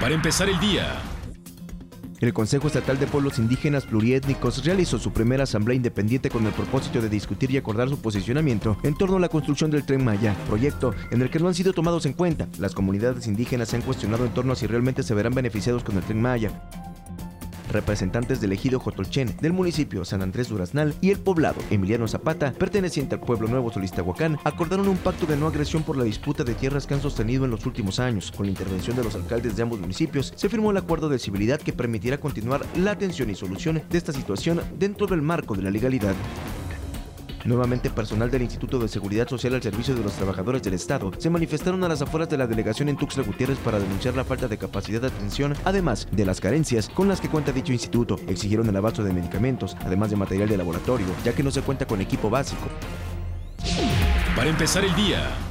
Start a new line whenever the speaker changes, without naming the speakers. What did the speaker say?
Para empezar el día.
El Consejo Estatal de Pueblos Indígenas Pluriétnicos realizó su primera asamblea independiente con el propósito de discutir y acordar su posicionamiento en torno a la construcción del Tren Maya, proyecto en el que no han sido tomados en cuenta. Las comunidades indígenas se han cuestionado en torno a si realmente se verán beneficiados con el Tren Maya representantes del ejido Jotolchen, del municipio San Andrés Duraznal y el poblado Emiliano Zapata, perteneciente al pueblo Nuevo Solistahuacán, acordaron un pacto de no agresión por la disputa de tierras que han sostenido en los últimos años. Con la intervención de los alcaldes de ambos municipios, se firmó el acuerdo de civilidad que permitirá continuar la atención y solución de esta situación dentro del marco de la legalidad. Nuevamente, personal del Instituto de Seguridad Social al servicio de los trabajadores del Estado se manifestaron a las afueras de la delegación en Tuxtla Gutiérrez para denunciar la falta de capacidad de atención, además de las carencias con las que cuenta dicho instituto. Exigieron el abasto de medicamentos, además de material de laboratorio, ya que no se cuenta con equipo básico.
Para empezar el día.